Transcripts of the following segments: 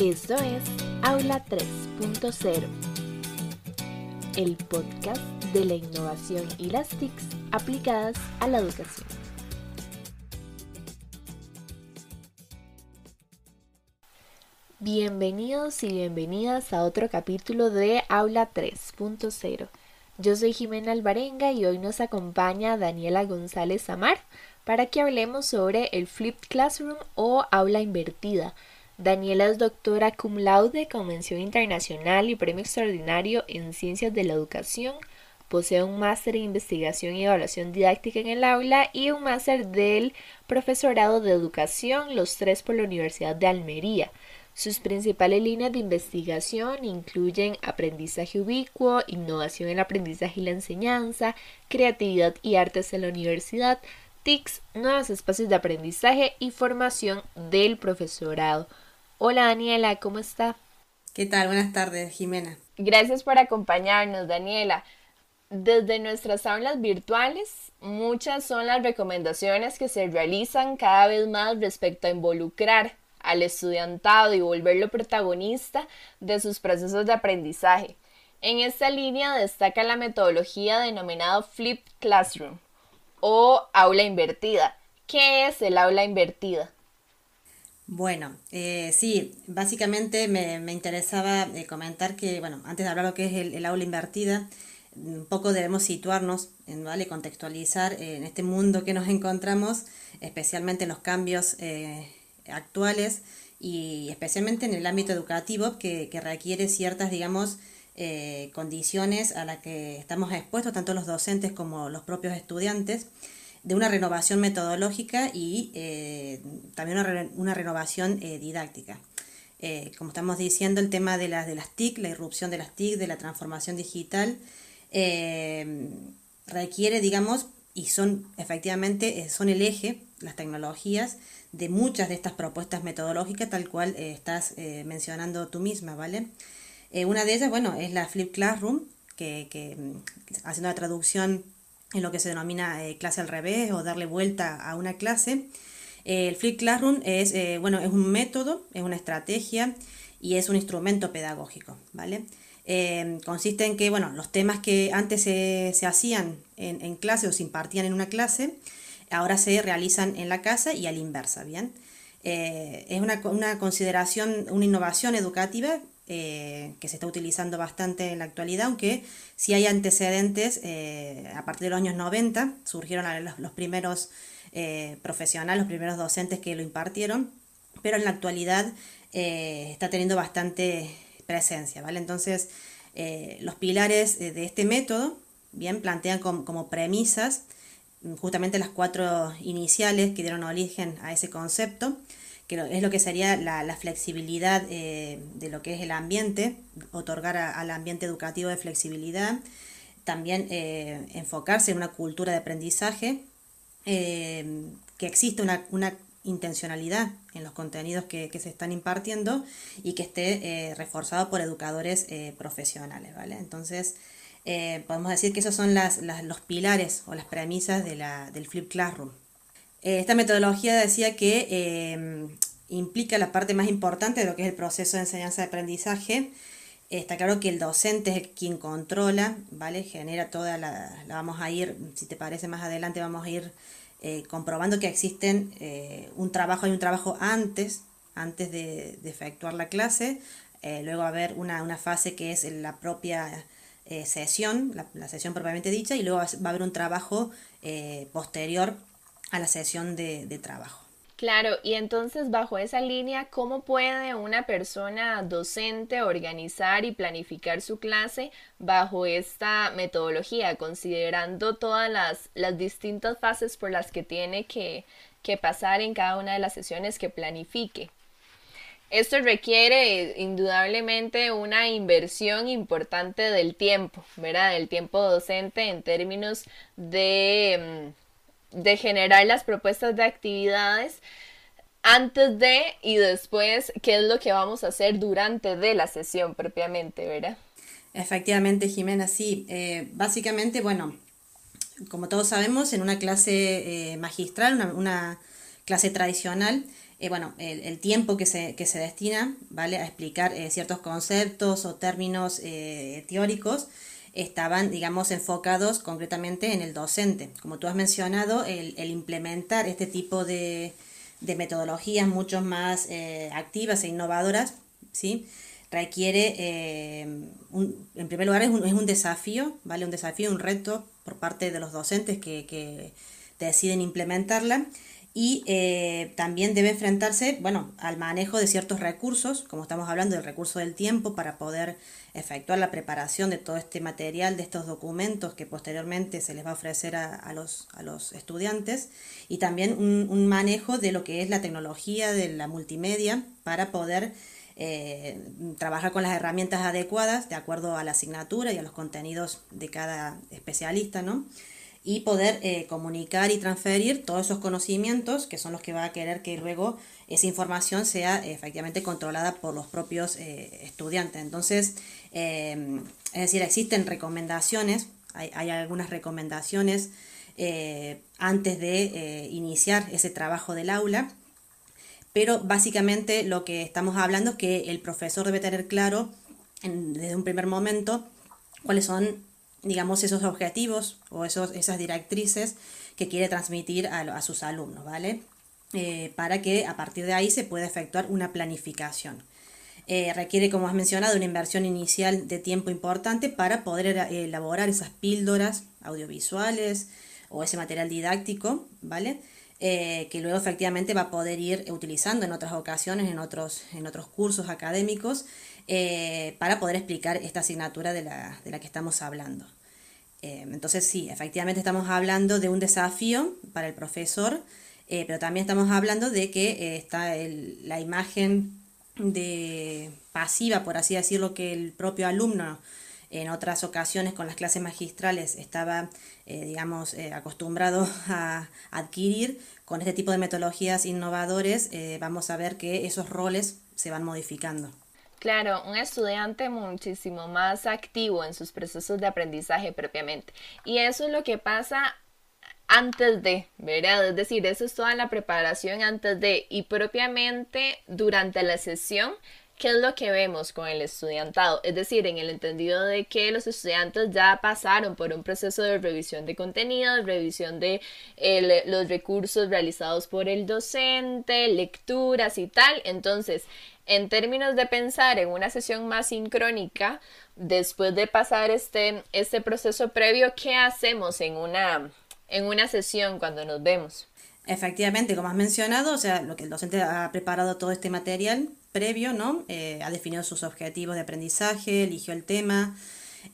Esto es Aula 3.0, el podcast de la innovación y las TICs aplicadas a la educación. Bienvenidos y bienvenidas a otro capítulo de Aula 3.0. Yo soy Jimena Alvarenga y hoy nos acompaña Daniela González Amar para que hablemos sobre el Flipped Classroom o aula invertida. Daniela es doctora cum laude con mención internacional y premio extraordinario en ciencias de la educación. Posee un máster en investigación y evaluación didáctica en el aula y un máster del profesorado de educación, los tres por la Universidad de Almería. Sus principales líneas de investigación incluyen aprendizaje ubicuo, innovación en el aprendizaje y la enseñanza, creatividad y artes en la universidad, TICs, nuevos espacios de aprendizaje y formación del profesorado. Hola Daniela, ¿cómo está? ¿Qué tal? Buenas tardes, Jimena. Gracias por acompañarnos, Daniela. Desde nuestras aulas virtuales, muchas son las recomendaciones que se realizan cada vez más respecto a involucrar al estudiantado y volverlo protagonista de sus procesos de aprendizaje. En esta línea destaca la metodología denominada Flipped Classroom o aula invertida. ¿Qué es el aula invertida? Bueno, eh, sí, básicamente me, interesaba eh, comentar que, bueno, antes de hablar lo que es el, aula invertida, un poco debemos situarnos, en, ¿vale? contextualizar eh, en este mundo que nos encontramos, especialmente en los cambios actuales y especialmente en el ámbito educativo que, requiere ciertas, digamos, eh, condiciones a las que estamos expuestos tanto los docentes como los propios estudiantes de una renovación metodológica y eh, también una, renovación eh, didáctica. como estamos diciendo, el tema de las, de las TIC, la irrupción de las TIC, de la transformación digital, requiere, digamos, y son efectivamente, son el eje, las tecnologías, de muchas de estas propuestas metodológicas, tal cual eh, estás eh, mencionando tú misma, ¿vale? Eh, una de ellas, bueno, es la Flip Classroom, que, que mm, haciendo la traducción en lo que se denomina clase al revés o darle vuelta a una clase. el Flip Classroom es, bueno, es un método, es una estrategia y es un instrumento pedagógico, ¿vale? consiste en que, bueno, los temas que antes se, se hacían en, en, clase o se impartían en una clase, ahora se realizan en la casa y a la inversa, ¿bien? Eh, es una, consideración, una innovación educativa eh, que se está utilizando bastante en la actualidad, aunque sí hay antecedentes, eh, a partir de los años 90 surgieron los, primeros profesionales, los primeros docentes que lo impartieron, pero en la actualidad está teniendo bastante presencia, ¿vale? Entonces, los pilares de este método, bien, plantean como premisas justamente las cuatro iniciales que dieron origen a ese concepto, que es lo que sería la, flexibilidad eh, de lo que es el ambiente, otorgar al ambiente educativo de flexibilidad, también eh, enfocarse en una cultura de aprendizaje, eh, que existe una, intencionalidad en los contenidos que, se están impartiendo y que esté reforzado por educadores profesionales, ¿vale? Entonces, podemos decir que esos son los pilares o las premisas del Flip Classroom. Eh, esta metodología decía que eh, implica la parte más importante de lo que es el proceso de enseñanza-aprendizaje. Está claro que el docente es quien controla, ¿vale? Genera toda la, la vamos a ir, si te parece más adelante, vamos a ir comprobando que existen un trabajo, hay un trabajo antes, antes de, efectuar la clase, luego va a haber una, una fase que es la propia eh, sesión, la, sesión propiamente dicha, y luego va a haber un trabajo eh, posterior a la sesión de, trabajo. Claro, y entonces bajo esa línea, ¿cómo puede una persona docente organizar y planificar su clase bajo esta metodología, considerando todas las, las distintas fases por las que tiene que, que pasar en cada una de las sesiones que planifique? Esto requiere indudablemente una inversión importante del tiempo, ¿verdad? Del tiempo docente en términos de, mm, de generar las propuestas de actividades antes de y después qué es lo que vamos a hacer durante de la sesión propiamente, ¿verdad? Efectivamente, Jimena, sí. Eh, básicamente, bueno, como todos sabemos, en una clase eh, magistral, una clase tradicional, eh, bueno, el, tiempo que se, que se destina, ¿vale? A explicar ciertos conceptos o términos teóricos estaban, digamos, enfocados concretamente en el docente. Como tú has mencionado, el, implementar este tipo de, metodologías mucho más activas e innovadoras, ¿sí? requiere, eh, en primer lugar, es un, es un, desafío, ¿vale? Un desafío, un reto por parte de los docentes que, que deciden implementarla y eh, también debe enfrentarse, bueno, al manejo de ciertos recursos, como estamos hablando del recurso del tiempo, para poder efectuar la preparación de todo este material, de estos documentos que posteriormente se les va a ofrecer a, los, a los, estudiantes, y también un, un manejo de lo que es la tecnología, de la multimedia, para poder eh, trabajar con las herramientas adecuadas de acuerdo a la asignatura y a los contenidos de cada especialista, ¿no? Y poder eh, comunicar y transferir todos esos conocimientos que son los que va a querer que luego esa información sea efectivamente controlada por los propios eh, estudiantes. Entonces, es decir, existen recomendaciones, hay algunas recomendaciones antes de iniciar ese trabajo del aula pero básicamente lo que estamos hablando es que el profesor debe tener claro desde un primer momento cuáles son, digamos, esos objetivos o esos, esas directrices que quiere transmitir a, sus alumnos, ¿vale? Eh, para que a partir de ahí se pueda efectuar una planificación. Eh, requiere, como has mencionado, una inversión inicial de tiempo importante para poder elaborar esas píldoras audiovisuales o ese material didáctico, ¿vale? Eh, que luego efectivamente va a poder ir utilizando en otras ocasiones, en otros, en otros cursos académicos, eh, para poder explicar esta asignatura de la, de la que estamos hablando. Eh, entonces sí, efectivamente estamos hablando de un desafío para el profesor, pero también estamos hablando de que está la imagen de pasiva, por así decirlo, que el propio alumno en otras ocasiones con las clases magistrales estaba, eh, digamos, eh, acostumbrado a adquirir, con este tipo de metodologías innovadores eh, vamos a ver que esos roles se van modificando. Claro, un estudiante muchísimo más activo en sus procesos de aprendizaje propiamente. Y eso es lo que pasa antes de, ¿verdad? Es decir, eso es toda la preparación antes de y propiamente durante la sesión ¿Qué es lo que vemos con el estudiantado? Es decir, en el entendido de que los estudiantes ya pasaron por un proceso de revisión de contenidos, revisión de los recursos realizados por el docente, lecturas y tal. Entonces, en términos de pensar en una sesión más sincrónica, después de pasar este, este proceso previo, ¿qué hacemos en una, en una sesión cuando nos vemos? Efectivamente, como has mencionado, o sea, lo que el docente ha preparado todo este material previo, ¿no? Eh, ha definido sus objetivos de aprendizaje, eligió el tema,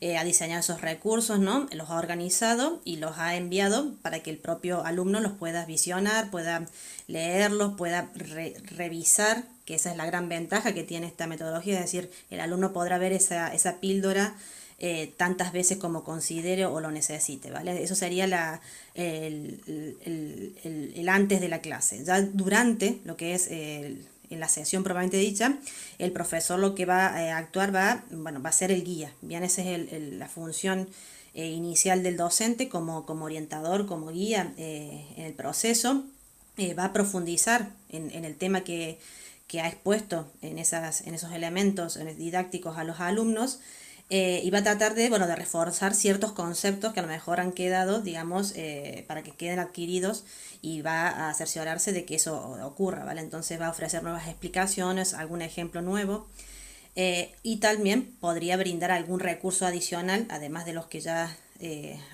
eh, ha diseñado esos recursos, ¿no? Los ha organizado y los ha enviado para que el propio alumno los pueda visionar, pueda leerlos, pueda revisar, que esa es la gran ventaja que tiene esta metodología, es decir, el alumno podrá ver esa, esa píldora eh, tantas veces como considere o lo necesite, ¿vale? Eso sería la, el, el, el, antes de la clase. Ya durante lo que es en la sesión probablemente dicha, el profesor lo que va a actuar va, bueno, va a ser el guía, bien, esa es la función eh, inicial del docente como, como orientador, como guía eh, en el proceso, va a profundizar en, en el tema que, que, ha expuesto en, esas, en esos elementos didácticos a los alumnos, eh, y va a tratar de, bueno, de reforzar ciertos conceptos que a lo mejor han quedado, digamos, eh, para que queden adquiridos y va a cerciorarse de que eso ocurra, ¿vale? Entonces va a ofrecer nuevas explicaciones, algún ejemplo nuevo eh, y también podría brindar algún recurso adicional, además de los que ya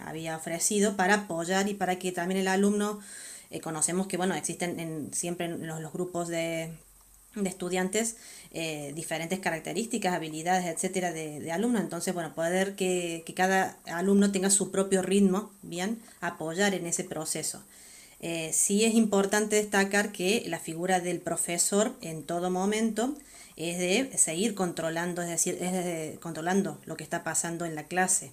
había ofrecido, para apoyar y para que también el alumno, conocemos que, bueno, existen en, siempre en los grupos de de estudiantes eh, diferentes características, habilidades, etcétera, de, alumnos. Entonces, bueno, poder que, que, cada alumno tenga su propio ritmo, bien, apoyar en ese proceso. Eh, sí es importante destacar que la figura del profesor en todo momento es de seguir controlando, es decir, es de, controlando lo que está pasando en la clase.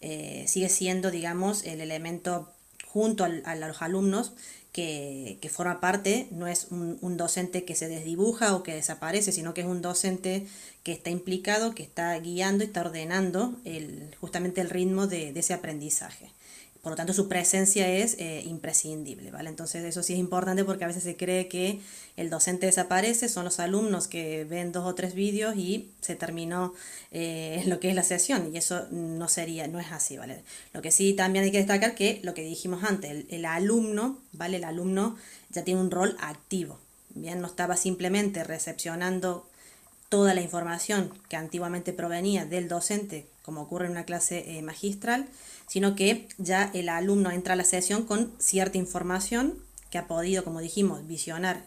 Eh, sigue siendo, digamos, el elemento junto al, a los alumnos que, forma parte, no es un, docente que se desdibuja o que desaparece, sino que es un docente que está implicado, que está guiando y está ordenando el, justamente el ritmo de ese aprendizaje. Por lo tanto, su presencia es eh, imprescindible, ¿vale? Entonces, eso sí es importante porque a veces se cree que el docente desaparece, son los alumnos que ven dos o tres vídeos y se terminó eh, lo que es la sesión, y eso no sería, no es así, ¿vale? Lo que sí también hay que destacar que lo que dijimos antes, el, alumno, ¿vale? El alumno ya tiene un rol activo, bien, no estaba simplemente recepcionando toda la información que antiguamente provenía del docente, como ocurre en una clase eh, magistral, sino que ya el alumno entra a la sesión con cierta información que ha podido, como dijimos, visionar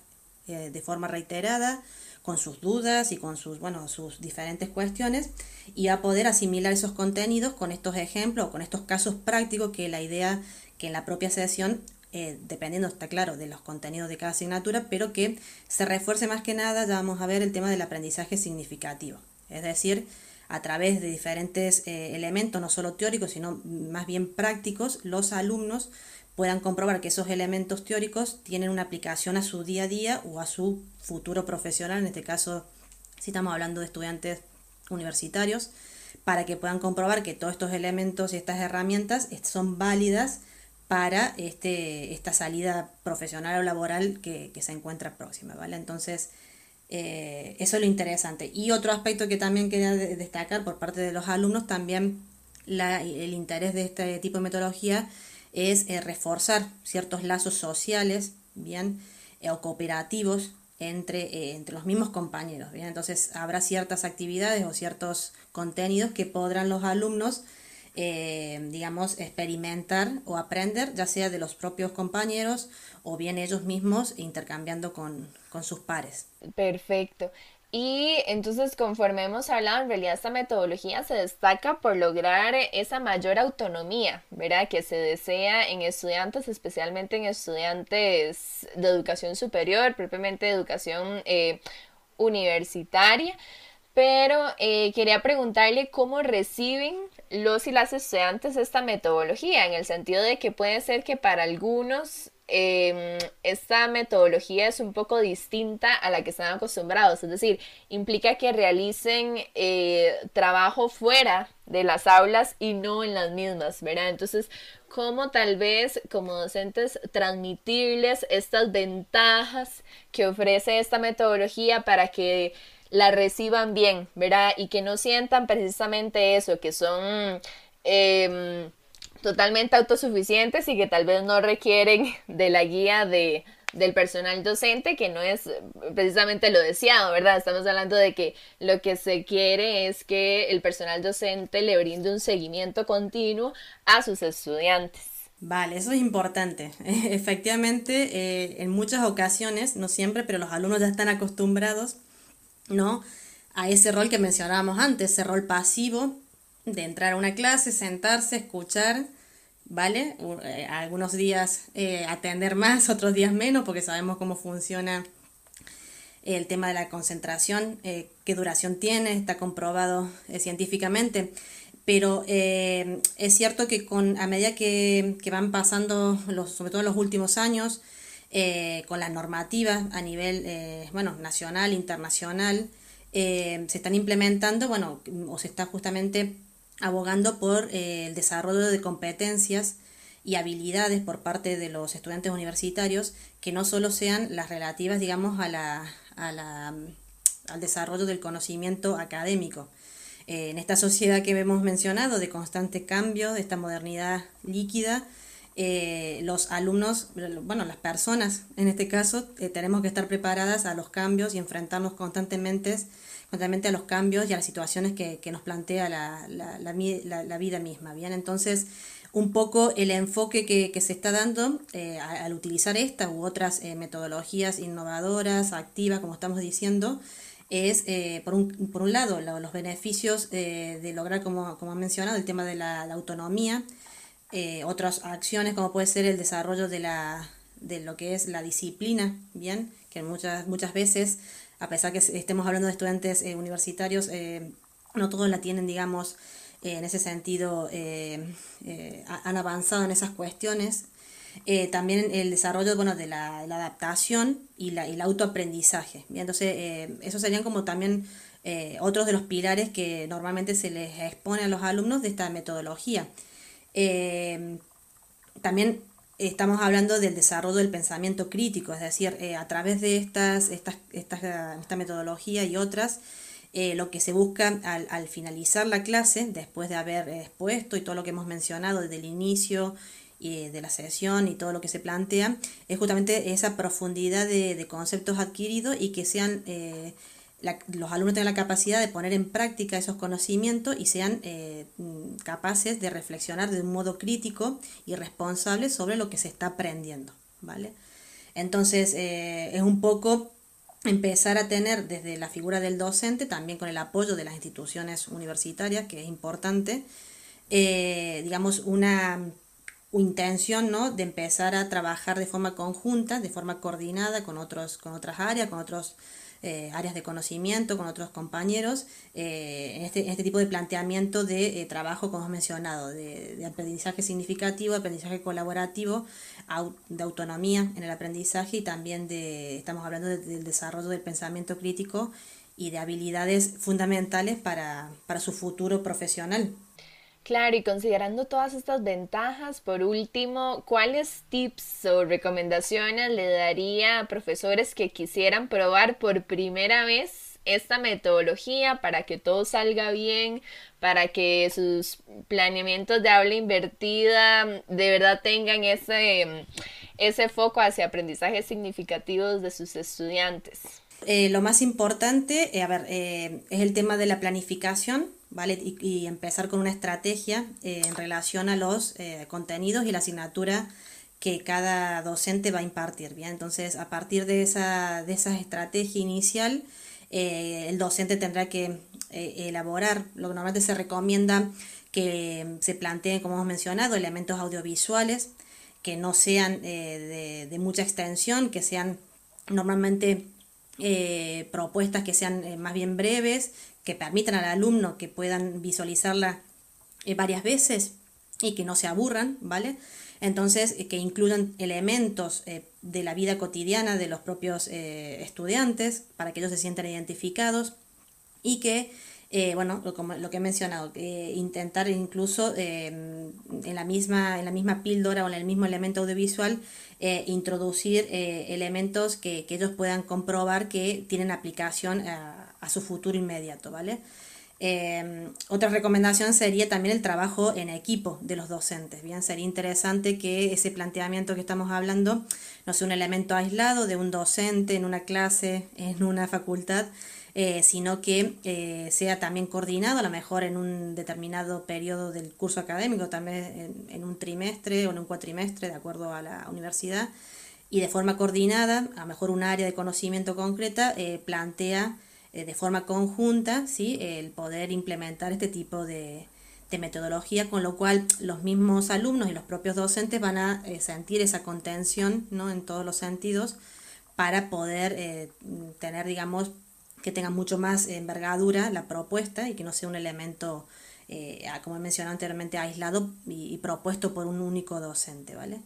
eh, de forma reiterada, con sus dudas y con sus, bueno, sus diferentes cuestiones, y a poder asimilar esos contenidos con estos ejemplos, con estos casos prácticos, que la idea que en la propia sesión eh, dependiendo, está claro, de los contenidos de cada asignatura, pero que se refuerce más que nada, ya vamos a ver el tema del aprendizaje significativo. Es decir, a través de diferentes eh, elementos, no solo teóricos, sino más bien prácticos, los alumnos puedan comprobar que esos elementos teóricos tienen una aplicación a su día a día o a su futuro profesional, en este caso, si estamos hablando de estudiantes universitarios, para que puedan comprobar que todos estos elementos y estas herramientas son válidas para este, esta salida profesional o laboral que, se encuentra próxima, ¿vale? Entonces, eh, eso es lo interesante. Y otro aspecto que también quería destacar por parte de los alumnos, también el interés de este tipo de metodología es eh, reforzar ciertos lazos sociales, bien, eh, o cooperativos entre, entre los mismos compañeros, bien. Entonces, habrá ciertas actividades o ciertos contenidos que podrán los alumnos eh, digamos, experimentar o aprender, ya sea de los propios compañeros o bien ellos mismos intercambiando con, sus pares. Perfecto. Y entonces, conforme hemos hablado, en realidad esta metodología se destaca por lograr esa mayor autonomía, ¿verdad? Que se desea en estudiantes, especialmente en estudiantes de educación superior, propiamente de educación eh, universitaria. Pero eh, quería preguntarle cómo reciben los y las estudiantes esta metodología, en el sentido de que puede ser que para algunos em, esta metodología es un poco distinta a la que están acostumbrados, es decir, implica que realicen eh, trabajo fuera de las aulas y no en las mismas, ¿verdad? Entonces, ¿cómo tal vez como docentes transmitirles estas ventajas que ofrece esta metodología para que la reciban bien, ¿verdad? Y que no sientan precisamente eso, que son em, totalmente autosuficientes y que tal vez no requieren de la guía de, del personal docente, que no es precisamente lo deseado, ¿verdad? Estamos hablando de que lo que se quiere es que el personal docente le brinde un seguimiento continuo a sus estudiantes. Vale, eso es importante. Efectivamente, eh, en muchas ocasiones, no siempre, pero los alumnos ya están acostumbrados ¿no? A ese rol que mencionábamos antes, ese rol pasivo de entrar a una clase, sentarse, escuchar, ¿vale? Eh, algunos días eh, atender más, otros días menos, porque sabemos cómo funciona el tema de la concentración, eh, qué duración tiene, está comprobado científicamente. Pero es cierto que con, a medida que, que van pasando, los, sobre todo en los últimos años, eh, con la normativa a nivel eh, bueno, nacional, internacional, eh, se están implementando, bueno, o se está justamente abogando por el desarrollo de competencias y habilidades por parte de los estudiantes universitarios que no solo sean las relativas, digamos, a la, al desarrollo del conocimiento académico. en esta sociedad que hemos mencionado de constante cambio, de esta modernidad líquida, eh, los alumnos, bueno, las personas en este caso, eh, tenemos que estar preparadas a los cambios y enfrentarnos constantemente, constantemente a los cambios y a las situaciones que, nos plantea la, la, vida misma. Bien, entonces, un poco el enfoque que, se está dando eh, al utilizar esta u otras metodologías innovadoras, activas, como estamos diciendo, es, por, un, por un lado, los beneficios de lograr, como, como han mencionado, el tema de la autonomía, eh, otras acciones como puede ser el desarrollo de, la, de lo que es la disciplina, ¿bien? Que muchas, muchas veces, a pesar que estemos hablando de estudiantes eh, universitarios, eh, no todos la tienen, digamos, en ese sentido, han avanzado en esas cuestiones. también el desarrollo bueno, de la, adaptación y la, el autoaprendizaje. Entonces, esos serían como también otros de los pilares que normalmente se les expone a los alumnos de esta metodología. Eh, también estamos hablando del desarrollo del pensamiento crítico, es decir, eh, a través de estas, estas, esta metodología y otras, eh, lo que se busca al, al, finalizar la clase, después de haber expuesto y todo lo que hemos mencionado desde el inicio de la sesión y todo lo que se plantea, es justamente esa profundidad de, conceptos adquiridos y que sean eh, los alumnos tengan la capacidad de poner en práctica esos conocimientos y sean eh, capaces de reflexionar de un modo crítico y responsable sobre lo que se está aprendiendo, ¿vale? Entonces, eh, es un poco empezar a tener desde la figura del docente, también con el apoyo de las instituciones universitarias, que es importante, digamos, una intención ¿no? de empezar a trabajar de forma conjunta, de forma coordinada con, otros, con otras áreas, con otras eh, áreas de conocimiento, con otros compañeros, eh, en, este, este, tipo de planteamiento de eh, trabajo, como hemos mencionado, de, aprendizaje significativo, aprendizaje colaborativo, de autonomía en el aprendizaje y también de, estamos hablando del desarrollo del pensamiento crítico y de habilidades fundamentales para, para su futuro profesional. Claro, y considerando todas estas ventajas, por último, ¿cuáles tips o recomendaciones le daría a profesores que quisieran probar por primera vez esta metodología para que todo salga bien, para que sus planeamientos de habla invertida de verdad tengan ese, ese foco hacia aprendizajes significativos de sus estudiantes? Eh, lo más importante, eh, a ver, eh, es el tema de la planificación Y, empezar con una estrategia eh, en relación a los eh, contenidos y la asignatura que cada docente va a impartir, ¿bien? Entonces, a partir de esa, de esa estrategia inicial, eh, el docente tendrá que elaborar, lo que normalmente se recomienda que se planteen, como hemos mencionado, elementos audiovisuales que no sean de, mucha extensión, que sean normalmente propuestas que sean más bien breves, que permitan al alumno que puedan visualizarla eh, varias veces y que no se aburran, ¿vale? Entonces, eh, que incluyan elementos eh, de la vida cotidiana de los propios estudiantes para que ellos se sientan identificados y que, bueno, como lo que he mencionado, intentar incluso en, la misma, en la misma píldora o en el mismo elemento audiovisual introducir elementos que, que, ellos puedan comprobar que tienen aplicación a a su futuro inmediato, ¿vale? Em, otra recomendación sería también el trabajo en equipo de los docentes. Bien, sería interesante que ese planteamiento que estamos hablando no sea un elemento aislado de un docente en una clase, en una facultad, eh, sino que eh, sea también coordinado, a lo mejor en un determinado periodo del curso académico, también en, un trimestre o en un cuatrimestre, de acuerdo a la universidad, y de forma coordinada, a lo mejor un área de conocimiento concreta eh, plantea de forma conjunta ¿sí? el poder implementar este tipo de, metodología, con lo cual los mismos alumnos y los propios docentes van a sentir esa contención ¿no? en todos los sentidos para poder tener, digamos, que tenga mucho más envergadura la propuesta y que no sea un elemento, como he mencionado anteriormente, aislado y, propuesto por un único docente, ¿vale?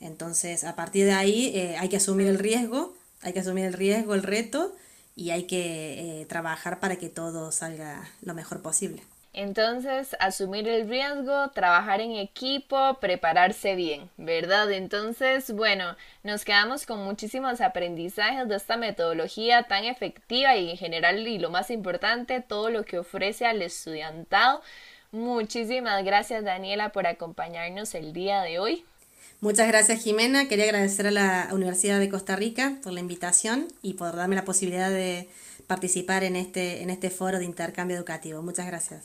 Entonces, a partir de ahí hay que asumir el riesgo, hay que asumir el riesgo, el reto, y hay que eh, trabajar para que todo salga lo mejor posible. Entonces, asumir el riesgo, trabajar en equipo, prepararse bien, ¿verdad? Entonces, bueno, nos quedamos con muchísimos aprendizajes de esta metodología tan efectiva y en general, y lo más importante, todo lo que ofrece al estudiantado. Muchísimas gracias, Daniela, por acompañarnos el día de hoy. Muchas gracias Jimena, quería agradecer a la Universidad de Costa Rica por la invitación y por darme la posibilidad de participar en este, en este foro de intercambio educativo. Muchas gracias.